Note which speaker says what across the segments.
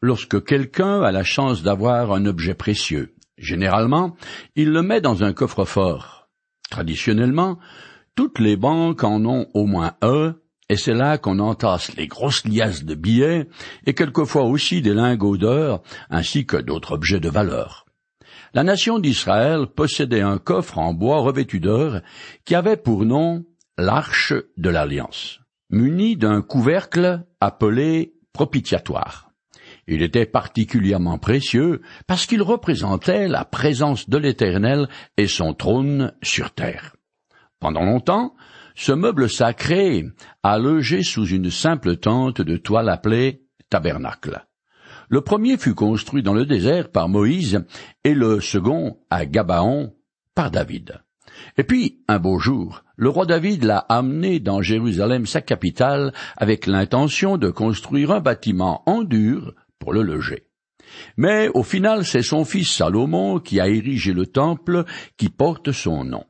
Speaker 1: lorsque quelqu'un a la chance d'avoir un objet précieux. Généralement, il le met dans un coffre-fort. Traditionnellement, toutes les banques en ont au moins un, et c'est là qu'on entasse les grosses liasses de billets et quelquefois aussi des lingots d'or, ainsi que d'autres objets de valeur. La nation d'Israël possédait un coffre en bois revêtu d'or qui avait pour nom l'arche de l'alliance, muni d'un couvercle appelé propitiatoire. Il était particulièrement précieux parce qu'il représentait la présence de l'Éternel et son trône sur terre. Pendant longtemps, ce meuble sacré a logé sous une simple tente de toile appelée tabernacle. Le premier fut construit dans le désert par Moïse et le second à Gabaon par David. Et puis, un beau jour, le roi David l'a amené dans Jérusalem, sa capitale, avec l'intention de construire un bâtiment en dur le loger. Mais au final, c'est son fils Salomon qui a érigé le temple qui porte son nom.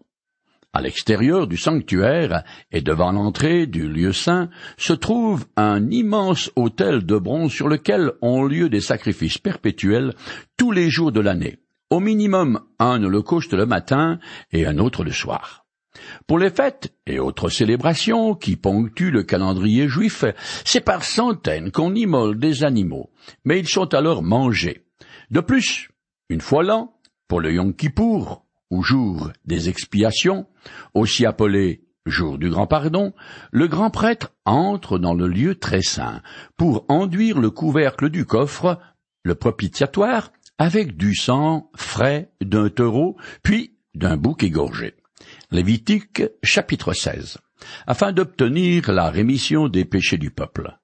Speaker 1: À l'extérieur du sanctuaire et devant l'entrée du lieu saint se trouve un immense autel de bronze sur lequel ont lieu des sacrifices perpétuels tous les jours de l'année. Au minimum un holocauste le matin et un autre le soir. Pour les fêtes et autres célébrations qui ponctuent le calendrier juif, c'est par centaines qu'on immole des animaux, mais ils sont alors mangés. De plus, une fois l'an, pour le Yom Kippour, ou jour des expiations, aussi appelé jour du grand pardon, le grand prêtre entre dans le lieu très saint pour enduire le couvercle du coffre, le propitiatoire, avec du sang frais d'un taureau, puis d'un bouc égorgé. Lévitique chapitre 16. Afin d'obtenir la rémission des péchés du peuple.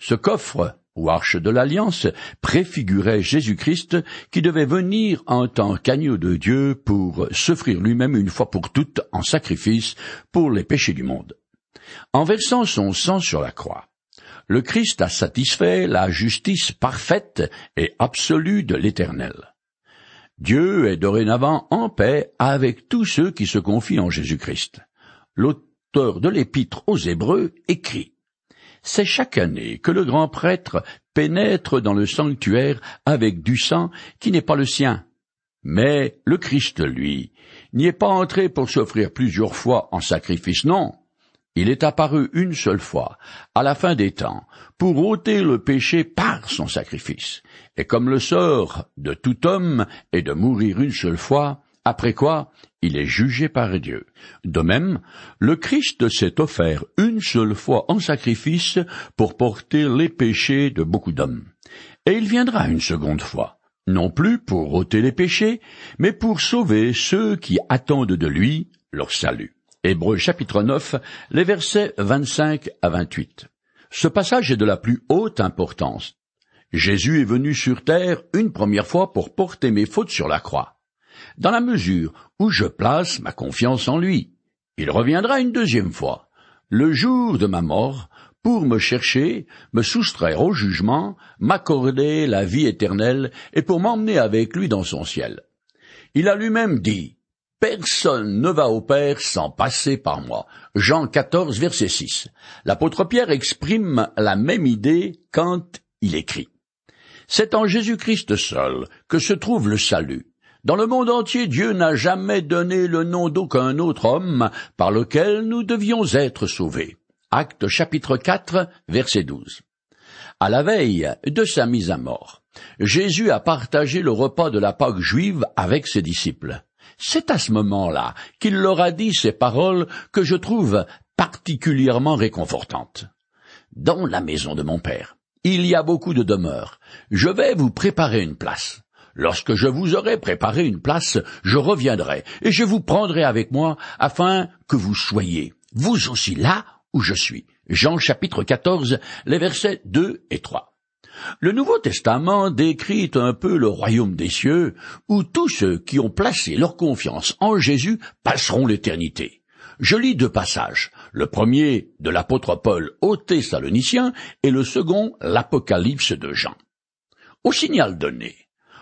Speaker 1: Ce coffre ou arche de l'alliance, préfigurait Jésus-Christ qui devait venir en tant qu'agneau de Dieu pour s'offrir lui-même une fois pour toutes en sacrifice pour les péchés du monde. En versant son sang sur la croix, le Christ a satisfait la justice parfaite et absolue de l'Éternel. Dieu est dorénavant en paix avec tous ceux qui se confient en Jésus-Christ. L'auteur de l'épître aux Hébreux écrit c'est chaque année que le grand prêtre pénètre dans le sanctuaire avec du sang qui n'est pas le sien. Mais le Christ, lui, n'y est pas entré pour s'offrir plusieurs fois en sacrifice, non. Il est apparu une seule fois, à la fin des temps, pour ôter le péché par son sacrifice. Et comme le sort de tout homme est de mourir une seule fois, après quoi il est jugé par Dieu. De même, le Christ s'est offert une seule fois en sacrifice pour porter les péchés de beaucoup d'hommes. Et il viendra une seconde fois, non plus pour ôter les péchés, mais pour sauver ceux qui attendent de lui leur salut. Hébreux chapitre 9, les versets 25 à 28. Ce passage est de la plus haute importance. Jésus est venu sur terre une première fois pour porter mes fautes sur la croix dans la mesure où je place ma confiance en lui. Il reviendra une deuxième fois, le jour de ma mort, pour me chercher, me soustraire au jugement, m'accorder la vie éternelle et pour m'emmener avec lui dans son ciel. Il a lui-même dit, Personne ne va au Père sans passer par moi. Jean 14, verset 6. L'apôtre Pierre exprime la même idée quand il écrit. C'est en Jésus-Christ seul que se trouve le salut. Dans le monde entier, Dieu n'a jamais donné le nom d'aucun autre homme par lequel nous devions être sauvés. Acte chapitre 4, verset 12. À la veille de sa mise à mort, Jésus a partagé le repas de la Pâque juive avec ses disciples. C'est à ce moment-là qu'il leur a dit ces paroles que je trouve particulièrement réconfortantes. Dans la maison de mon Père, il y a beaucoup de demeures. Je vais vous préparer une place. Lorsque je vous aurai préparé une place, je reviendrai, et je vous prendrai avec moi, afin que vous soyez, vous aussi là où je suis. Jean chapitre 14, les versets 2 et 3. Le Nouveau Testament décrit un peu le royaume des cieux, où tous ceux qui ont placé leur confiance en Jésus passeront l'éternité. Je lis deux passages, le premier de l'apôtre Paul aux Thessaloniciens et le second l'Apocalypse de Jean. Au signal donné,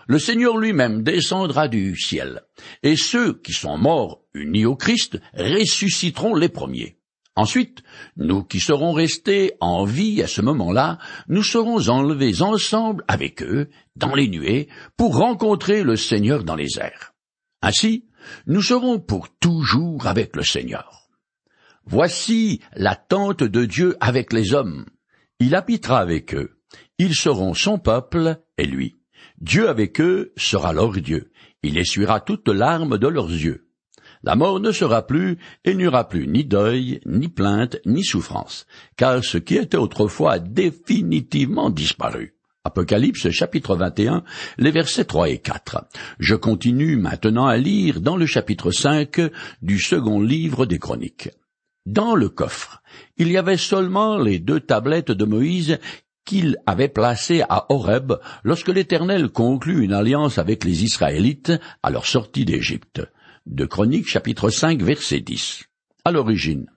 Speaker 1: le Seigneur lui-même descendra du ciel, et ceux qui sont morts unis au Christ ressusciteront les premiers. Ensuite, nous qui serons restés en vie à ce moment-là, nous serons enlevés ensemble avec eux dans les nuées pour rencontrer le Seigneur dans les airs. Ainsi, nous serons pour toujours avec le Seigneur. Voici l'attente de Dieu avec les hommes. Il habitera avec eux. Ils seront son peuple et lui. Dieu avec eux sera leur Dieu. Il essuiera toutes larmes de leurs yeux. La mort ne sera plus, et n'y aura plus ni deuil, ni plainte, ni souffrance, car ce qui était autrefois a définitivement disparu. Apocalypse chapitre 21, les versets 3 et 4. Je continue maintenant à lire dans le chapitre 5 du second livre des Chroniques. Dans le coffre, il y avait seulement les deux tablettes de Moïse qu'il avait placées à Horeb lorsque l'Éternel conclut une alliance avec les Israélites à leur sortie d'Égypte de Chroniques chapitre 5 verset 10. À l'origine,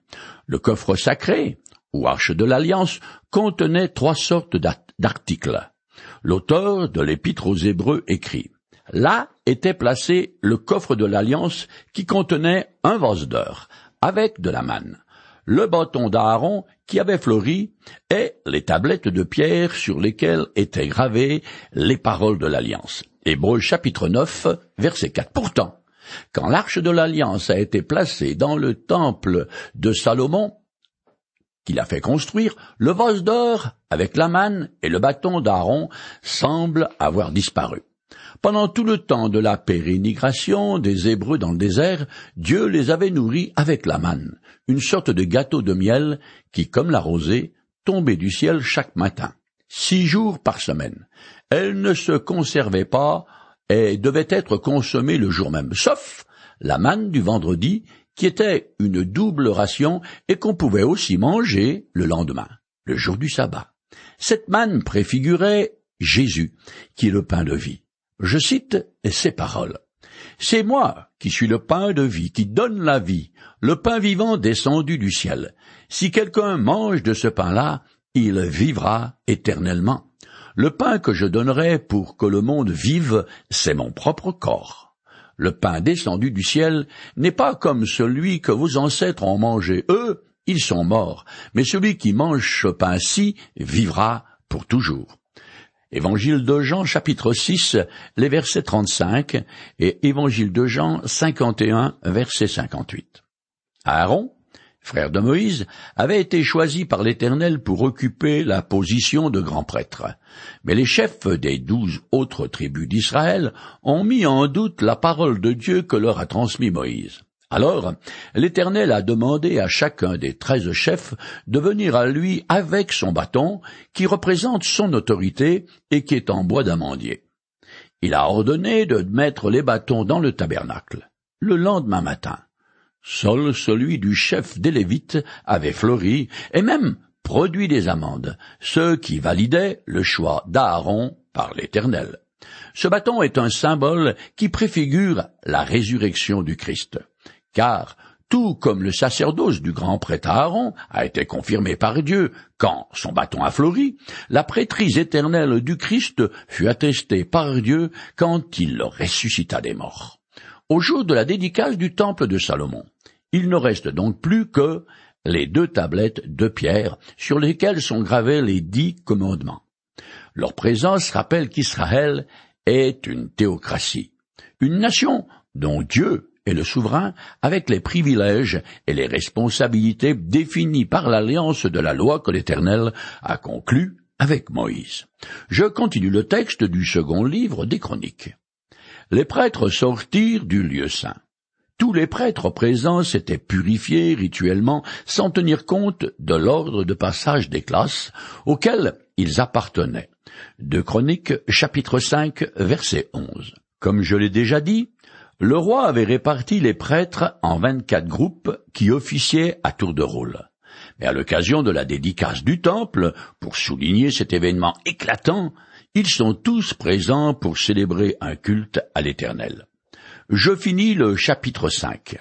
Speaker 1: le coffre sacré, ou arche de l'Alliance, contenait trois sortes d'articles. L'auteur de l'Épître aux Hébreux écrit Là était placé le coffre de l'Alliance qui contenait un vase d'or, avec de la manne, le bâton d'Aaron qui avait fleuri, et les tablettes de pierre sur lesquelles étaient gravées les paroles de l'Alliance. Hébreux chapitre 9, verset 4. Pourtant, quand l'arche de l'alliance a été placée dans le temple de Salomon, qu'il a fait construire, le vase d'or, avec la manne et le bâton d'Aaron, semble avoir disparu. Pendant tout le temps de la pérénigration des Hébreux dans le désert, Dieu les avait nourris avec la manne, une sorte de gâteau de miel qui, comme la rosée, tombait du ciel chaque matin, six jours par semaine. Elle ne se conservait pas et devait être consommée le jour même, sauf la manne du vendredi, qui était une double ration et qu'on pouvait aussi manger le lendemain, le jour du sabbat. Cette manne préfigurait Jésus, qui est le pain de vie. Je cite ces paroles. C'est moi qui suis le pain de vie, qui donne la vie, le pain vivant descendu du ciel. Si quelqu'un mange de ce pain-là, il vivra éternellement. Le pain que je donnerai pour que le monde vive, c'est mon propre corps. Le pain descendu du ciel n'est pas comme celui que vos ancêtres ont mangé. Eux, ils sont morts. Mais celui qui mange ce pain-ci vivra pour toujours. Évangile de Jean chapitre 6, les versets 35 et Évangile de Jean 51, verset 58. Aaron, frère de Moïse, avait été choisi par l'Éternel pour occuper la position de grand prêtre. Mais les chefs des douze autres tribus d'Israël ont mis en doute la parole de Dieu que leur a transmis Moïse. Alors, l'Éternel a demandé à chacun des treize chefs de venir à lui avec son bâton, qui représente son autorité et qui est en bois d'amandier. Il a ordonné de mettre les bâtons dans le tabernacle. Le lendemain matin, Seul celui du chef des Lévites avait fleuri, et même produit des amendes, ce qui validait le choix d'Aaron par l'Éternel. Ce bâton est un symbole qui préfigure la résurrection du Christ, car tout comme le sacerdoce du grand prêtre Aaron a été confirmé par Dieu quand son bâton a fleuri, la prêtrise éternelle du Christ fut attestée par Dieu quand il ressuscita des morts au jour de la dédicace du temple de Salomon. Il ne reste donc plus que les deux tablettes de pierre sur lesquelles sont gravés les dix commandements. Leur présence rappelle qu'Israël est une théocratie, une nation dont Dieu est le souverain avec les privilèges et les responsabilités définis par l'alliance de la loi que l'Éternel a conclue avec Moïse. Je continue le texte du second livre des Chroniques les prêtres sortirent du lieu saint. Tous les prêtres présents s'étaient purifiés rituellement sans tenir compte de l'ordre de passage des classes auxquelles ils appartenaient. De Chroniques chapitre 5 verset 11. Comme je l'ai déjà dit, le roi avait réparti les prêtres en vingt-quatre groupes qui officiaient à tour de rôle. Mais à l'occasion de la dédicace du temple, pour souligner cet événement éclatant, ils sont tous présents pour célébrer un culte à l'Éternel. Je finis le chapitre 5.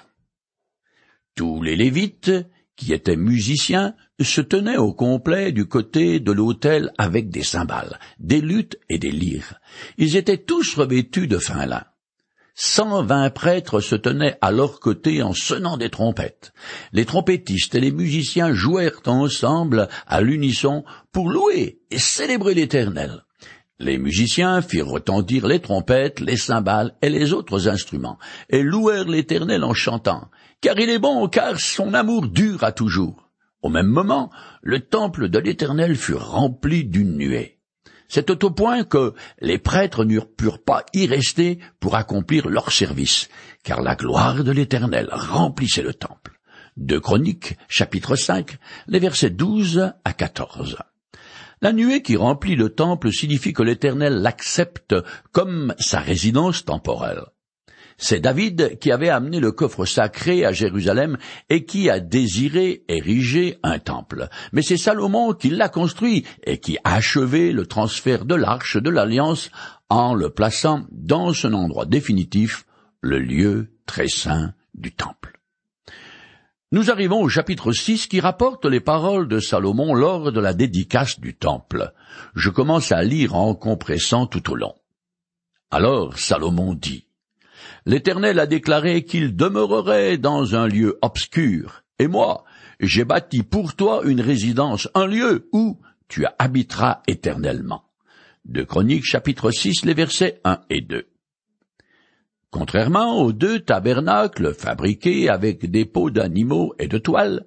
Speaker 1: Tous les Lévites, qui étaient musiciens, se tenaient au complet du côté de l'autel avec des cymbales, des luttes et des lyres. Ils étaient tous revêtus de fin lin. Cent vingt prêtres se tenaient à leur côté en sonnant des trompettes. Les trompettistes et les musiciens jouèrent ensemble à l'unisson pour louer et célébrer l'Éternel. Les musiciens firent retentir les trompettes, les cymbales et les autres instruments, et louèrent l'Éternel en chantant, car il est bon, car son amour dure à toujours. Au même moment, le temple de l'Éternel fut rempli d'une nuée. C'est au point que les prêtres ne purent pas y rester pour accomplir leur service, car la gloire de l'Éternel remplissait le temple. De Chroniques, chapitre 5, les versets 12 à 14. La nuée qui remplit le temple signifie que l'Éternel l'accepte comme sa résidence temporelle. C'est David qui avait amené le coffre sacré à Jérusalem et qui a désiré ériger un temple. Mais c'est Salomon qui l'a construit et qui a achevé le transfert de l'arche de l'alliance en le plaçant dans son endroit définitif, le lieu très saint du temple. Nous arrivons au chapitre 6 qui rapporte les paroles de Salomon lors de la dédicace du temple. Je commence à lire en compressant tout au long. Alors Salomon dit, L'Éternel a déclaré qu'il demeurerait dans un lieu obscur, et moi, j'ai bâti pour toi une résidence, un lieu où tu habiteras éternellement. De Chroniques chapitre 6, les versets 1 et 2. Contrairement aux deux tabernacles fabriqués avec des peaux d'animaux et de toile,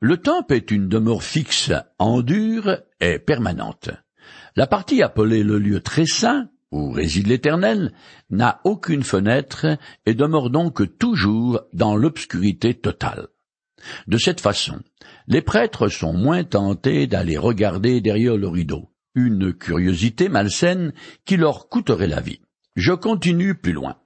Speaker 1: le temple est une demeure fixe, en dur et permanente. La partie appelée le lieu très saint où réside l'Éternel, n'a aucune fenêtre et demeure donc toujours dans l'obscurité totale. De cette façon, les prêtres sont moins tentés d'aller regarder derrière le rideau, une curiosité malsaine qui leur coûterait la vie. Je continue plus loin.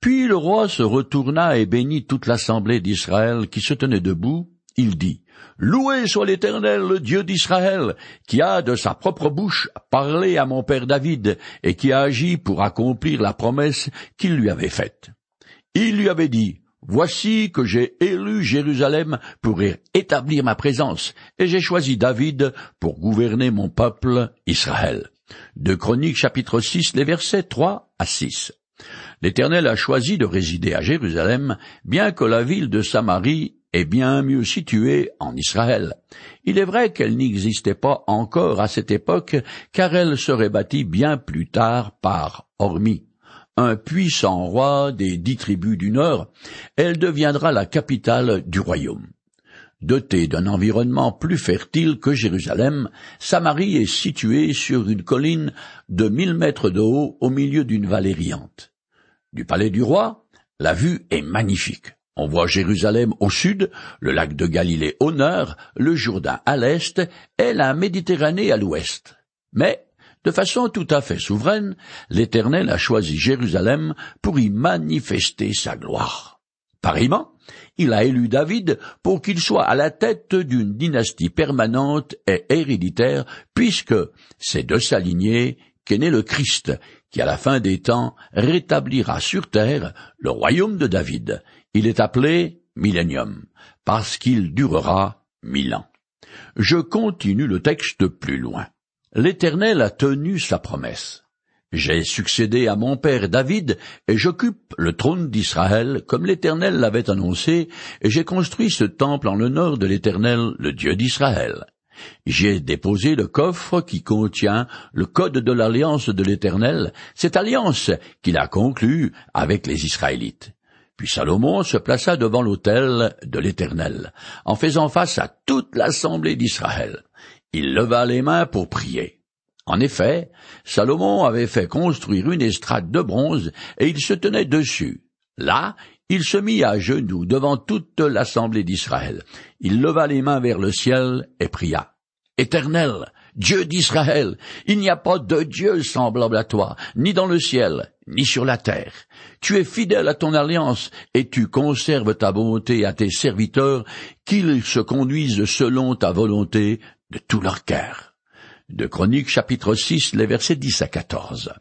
Speaker 1: Puis le roi se retourna et bénit toute l'assemblée d'Israël qui se tenait debout. Il dit, Loué soit l'Éternel, le Dieu d'Israël, qui a de sa propre bouche parlé à mon père David, et qui a agi pour accomplir la promesse qu'il lui avait faite. Il lui avait dit, Voici que j'ai élu Jérusalem pour établir ma présence, et j'ai choisi David pour gouverner mon peuple Israël. De Chroniques chapitre 6, les versets 3 à 6. L'Éternel a choisi de résider à Jérusalem, bien que la ville de Samarie est bien mieux située en Israël. Il est vrai qu'elle n'existait pas encore à cette époque, car elle serait bâtie bien plus tard par Hormi, un puissant roi des dix tribus du Nord, elle deviendra la capitale du royaume. Dotée d'un environnement plus fertile que Jérusalem, Samarie est située sur une colline de mille mètres de haut au milieu d'une vallée riante. Du palais du roi, la vue est magnifique. On voit Jérusalem au sud, le lac de Galilée au nord, le Jourdain à l'est et la Méditerranée à l'ouest. Mais, de façon tout à fait souveraine, l'Éternel a choisi Jérusalem pour y manifester sa gloire. Pareillement, il a élu David pour qu'il soit à la tête d'une dynastie permanente et héréditaire, puisque c'est de sa lignée qu'est né le Christ, qui à la fin des temps rétablira sur terre le royaume de David. Il est appelé millénium, parce qu'il durera mille ans. Je continue le texte plus loin. L'Éternel a tenu sa promesse. J'ai succédé à mon père David, et j'occupe le trône d'Israël, comme l'Éternel l'avait annoncé, et j'ai construit ce temple en l'honneur de l'Éternel, le Dieu d'Israël. J'ai déposé le coffre qui contient le code de l'alliance de l'Éternel, cette alliance qu'il a conclue avec les Israélites. Puis Salomon se plaça devant l'autel de l'Éternel, en faisant face à toute l'assemblée d'Israël. Il leva les mains pour prier. En effet, Salomon avait fait construire une estrade de bronze, et il se tenait dessus. Là, il se mit à genoux devant toute l'assemblée d'Israël. Il leva les mains vers le ciel et pria. Éternel, Dieu d'Israël, il n'y a pas de Dieu semblable à toi, ni dans le ciel, ni sur la terre. Tu es fidèle à ton alliance, et tu conserves ta bonté à tes serviteurs, qu'ils se conduisent selon ta volonté de tout leur cœur. De chapitre 6, les versets 10 à 14.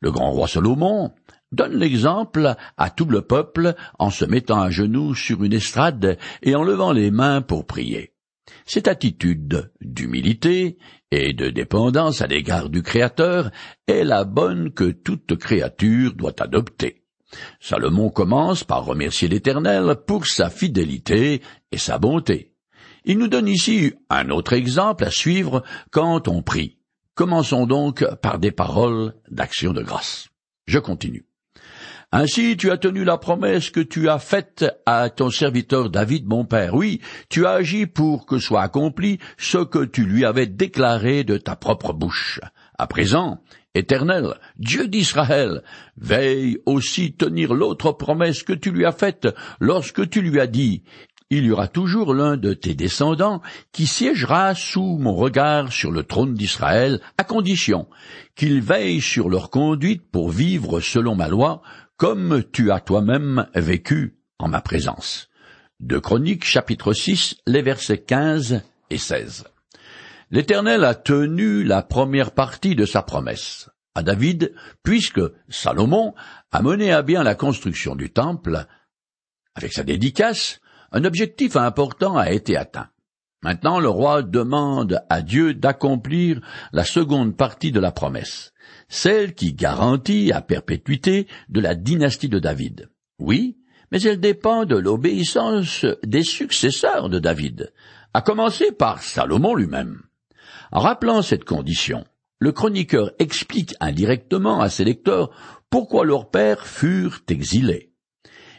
Speaker 1: Le grand roi Salomon donne l'exemple à tout le peuple en se mettant à genoux sur une estrade et en levant les mains pour prier. Cette attitude d'humilité et de dépendance à l'égard du Créateur est la bonne que toute créature doit adopter. Salomon commence par remercier l'Éternel pour sa fidélité et sa bonté. Il nous donne ici un autre exemple à suivre quand on prie. Commençons donc par des paroles d'action de grâce. Je continue. Ainsi tu as tenu la promesse que tu as faite à ton serviteur David mon père. Oui, tu as agi pour que soit accompli ce que tu lui avais déclaré de ta propre bouche. À présent, Éternel, Dieu d'Israël, veille aussi tenir l'autre promesse que tu lui as faite lorsque tu lui as dit, il y aura toujours l'un de tes descendants qui siégera sous mon regard sur le trône d'Israël, à condition qu'il veille sur leur conduite pour vivre selon ma loi, comme tu as toi-même vécu en ma présence. De Chroniques chapitre 6, les versets 15 et 16. L'Éternel a tenu la première partie de sa promesse à David, puisque Salomon a mené à bien la construction du temple. Avec sa dédicace, un objectif important a été atteint. Maintenant le roi demande à Dieu d'accomplir la seconde partie de la promesse, celle qui garantit à perpétuité de la dynastie de David. Oui, mais elle dépend de l'obéissance des successeurs de David, à commencer par Salomon lui-même. En rappelant cette condition, le chroniqueur explique indirectement à ses lecteurs pourquoi leurs pères furent exilés.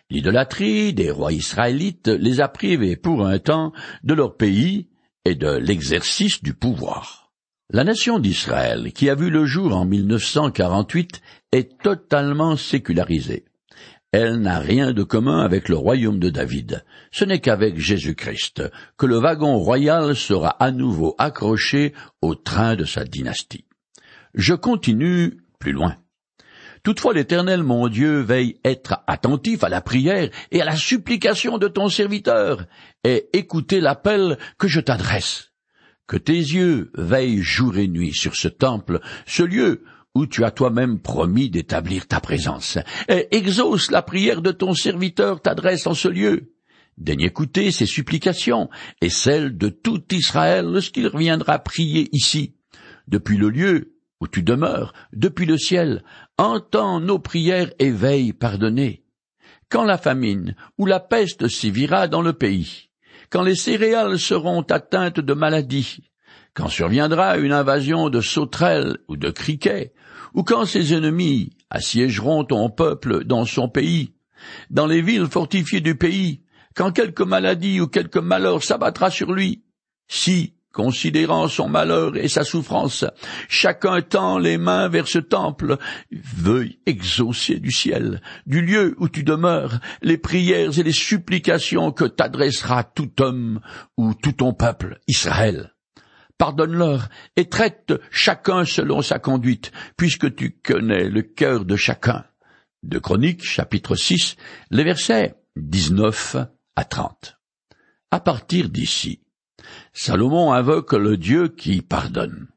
Speaker 1: L'idolâtrie des rois israélites les a privés pour un temps de leur pays et de l'exercice du pouvoir. La nation d'Israël, qui a vu le jour en 1948, est totalement sécularisée. Elle n'a rien de commun avec le royaume de David. Ce n'est qu'avec Jésus-Christ que le wagon royal sera à nouveau accroché au train de sa dynastie. Je continue plus loin. Toutefois l'Éternel mon Dieu veille être attentif à la prière et à la supplication de ton serviteur, et écouter l'appel que je t'adresse. Que tes yeux veillent jour et nuit sur ce temple, ce lieu où tu as toi-même promis d'établir ta présence, et exauce la prière de ton serviteur t'adresse en ce lieu. Daigne écouter ses supplications et celles de tout Israël lorsqu'il reviendra prier ici. Depuis le lieu où tu demeures, depuis le ciel, entends nos prières et veille pardonner. Quand la famine ou la peste sévira dans le pays, quand les céréales seront atteintes de maladies, quand surviendra une invasion de sauterelles ou de criquets, ou quand ses ennemis assiégeront ton peuple dans son pays, dans les villes fortifiées du pays, quand quelque maladie ou quelque malheur s'abattra sur lui, si, considérant son malheur et sa souffrance, chacun tend les mains vers ce temple, veuille exaucer du ciel, du lieu où tu demeures, les prières et les supplications que t'adressera tout homme ou tout ton peuple, Israël pardonne-leur et traite chacun selon sa conduite, puisque tu connais le cœur de chacun. De Chroniques, chapitre 6, les versets 19 à 30. À partir d'ici, Salomon invoque le Dieu qui pardonne.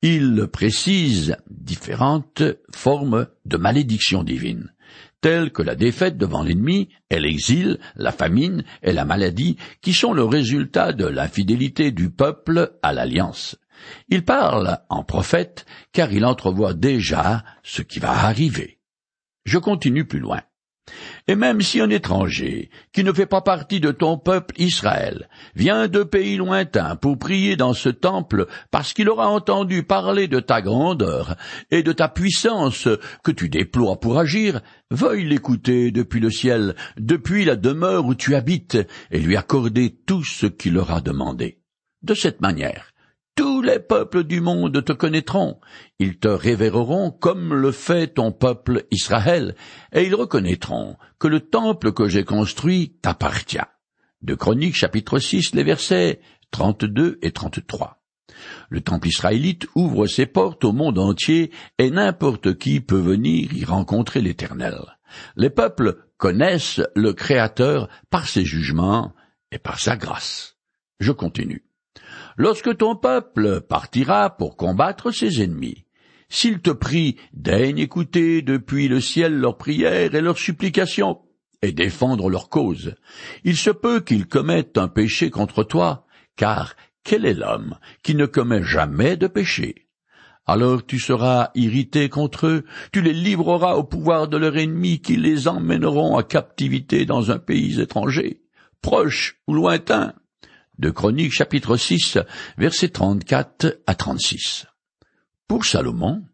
Speaker 1: Il précise différentes formes de malédiction divine telles que la défaite devant l'ennemi et l'exil, la famine et la maladie, qui sont le résultat de l'infidélité du peuple à l'alliance. Il parle en prophète car il entrevoit déjà ce qui va arriver. Je continue plus loin. Et même si un étranger, qui ne fait pas partie de ton peuple Israël, vient de pays lointains pour prier dans ce temple parce qu'il aura entendu parler de ta grandeur et de ta puissance que tu déploies pour agir, veuille l'écouter depuis le ciel, depuis la demeure où tu habites, et lui accorder tout ce qu'il aura demandé. De cette manière, tous les peuples du monde te connaîtront, ils te révéreront comme le fait ton peuple Israël, et ils reconnaîtront que le temple que j'ai construit t'appartient. De Chroniques chapitre 6, les versets 32 et 33. Le temple israélite ouvre ses portes au monde entier et n'importe qui peut venir y rencontrer l'Éternel. Les peuples connaissent le Créateur par ses jugements et par sa grâce. Je continue. Lorsque ton peuple partira pour combattre ses ennemis, s'il te prie, daigne écouter depuis le ciel leurs prières et leurs supplications, et défendre leur cause. Il se peut qu'ils commettent un péché contre toi, car quel est l'homme qui ne commet jamais de péché? Alors tu seras irrité contre eux, tu les livreras au pouvoir de leur ennemi qui les emmèneront à captivité dans un pays étranger, proche ou lointain. De Chroniques chapitre 6, versets 34 à 36. Pour Salomon,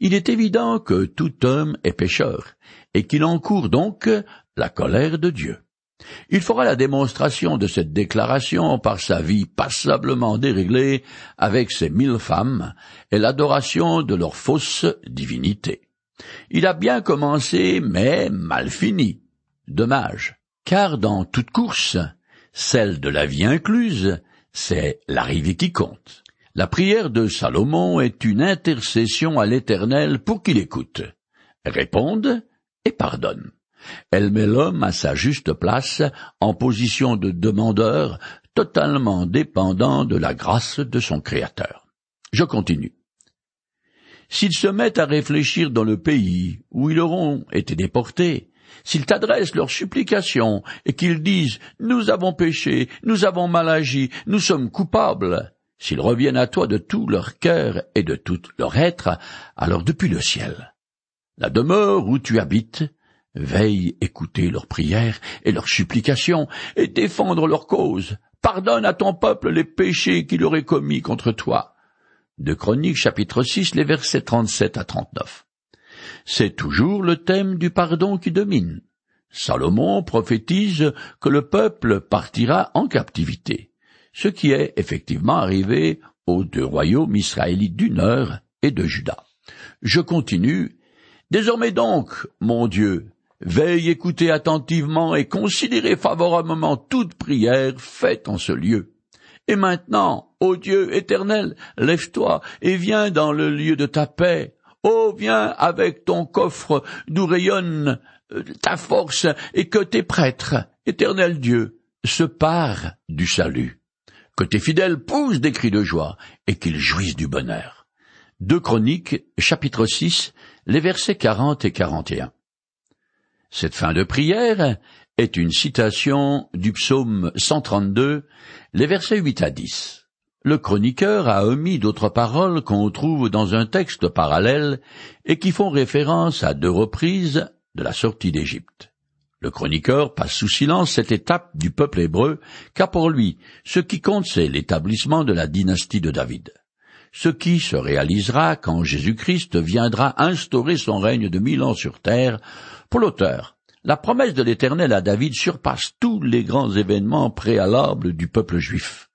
Speaker 1: il est évident que tout homme est pécheur, et qu'il encourt donc la colère de Dieu. Il fera la démonstration de cette déclaration par sa vie passablement déréglée avec ses mille femmes et l'adoration de leurs fausses divinités. Il a bien commencé, mais mal fini. Dommage, car dans toute course, celle de la vie incluse, c'est l'arrivée qui compte. La prière de Salomon est une intercession à l'Éternel pour qu'il écoute, réponde et pardonne. Elle met l'homme à sa juste place, en position de demandeur, totalement dépendant de la grâce de son Créateur. Je continue. S'ils se mettent à réfléchir dans le pays où ils auront été déportés, s'ils t'adressent leurs supplications et qu'ils disent Nous avons péché, nous avons mal agi, nous sommes coupables, s'ils reviennent à toi de tout leur cœur et de tout leur être, alors depuis le ciel, la demeure où tu habites, Veille écouter leurs prières et leurs supplications, et défendre leur cause. Pardonne à ton peuple les péchés qu'il aurait commis contre toi. De Chroniques chapitre 6, les versets 37 à 39. C'est toujours le thème du pardon qui domine. Salomon prophétise que le peuple partira en captivité, ce qui est effectivement arrivé aux deux royaumes israélites du Nord et de Juda. Je continue. Désormais donc, mon Dieu, Veille écouter attentivement et considérer favorablement toute prière faite en ce lieu. Et maintenant, ô Dieu éternel, lève-toi et viens dans le lieu de ta paix. Oh, viens avec ton coffre d'où rayonne euh, ta force et que tes prêtres, éternel Dieu, se parent du salut. Que tes fidèles poussent des cris de joie et qu'ils jouissent du bonheur. Deux Chroniques, chapitre 6, les versets 40 et 41. Cette fin de prière est une citation du psaume 132, les versets 8 à 10. Le chroniqueur a omis d'autres paroles qu'on trouve dans un texte parallèle et qui font référence à deux reprises de la sortie d'Égypte. Le chroniqueur passe sous silence cette étape du peuple hébreu, car pour lui, ce qui compte, c'est l'établissement de la dynastie de David. Ce qui se réalisera quand Jésus-Christ viendra instaurer son règne de mille ans sur terre pour l'auteur, la promesse de l'Éternel à David surpasse tous les grands événements préalables du peuple juif.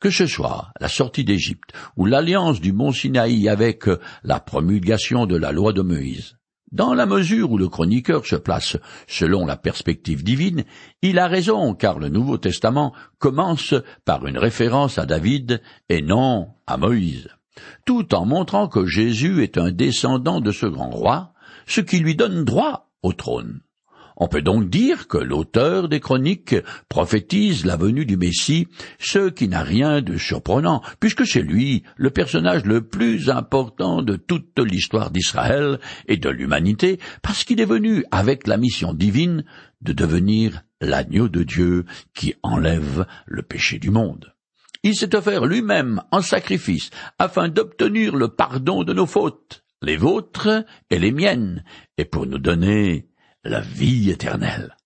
Speaker 1: Que ce soit la sortie d'Égypte ou l'alliance du mont Sinaï avec la promulgation de la loi de Moïse, dans la mesure où le chroniqueur se place selon la perspective divine, il a raison car le Nouveau Testament commence par une référence à David et non à Moïse, tout en montrant que Jésus est un descendant de ce grand roi, ce qui lui donne droit au trône. On peut donc dire que l'auteur des chroniques prophétise la venue du Messie, ce qui n'a rien de surprenant, puisque c'est lui le personnage le plus important de toute l'histoire d'Israël et de l'humanité, parce qu'il est venu avec la mission divine de devenir l'agneau de Dieu qui enlève le péché du monde. Il s'est offert lui-même en sacrifice afin d'obtenir le pardon de nos fautes les vôtres et les miennes, et pour nous donner la vie éternelle.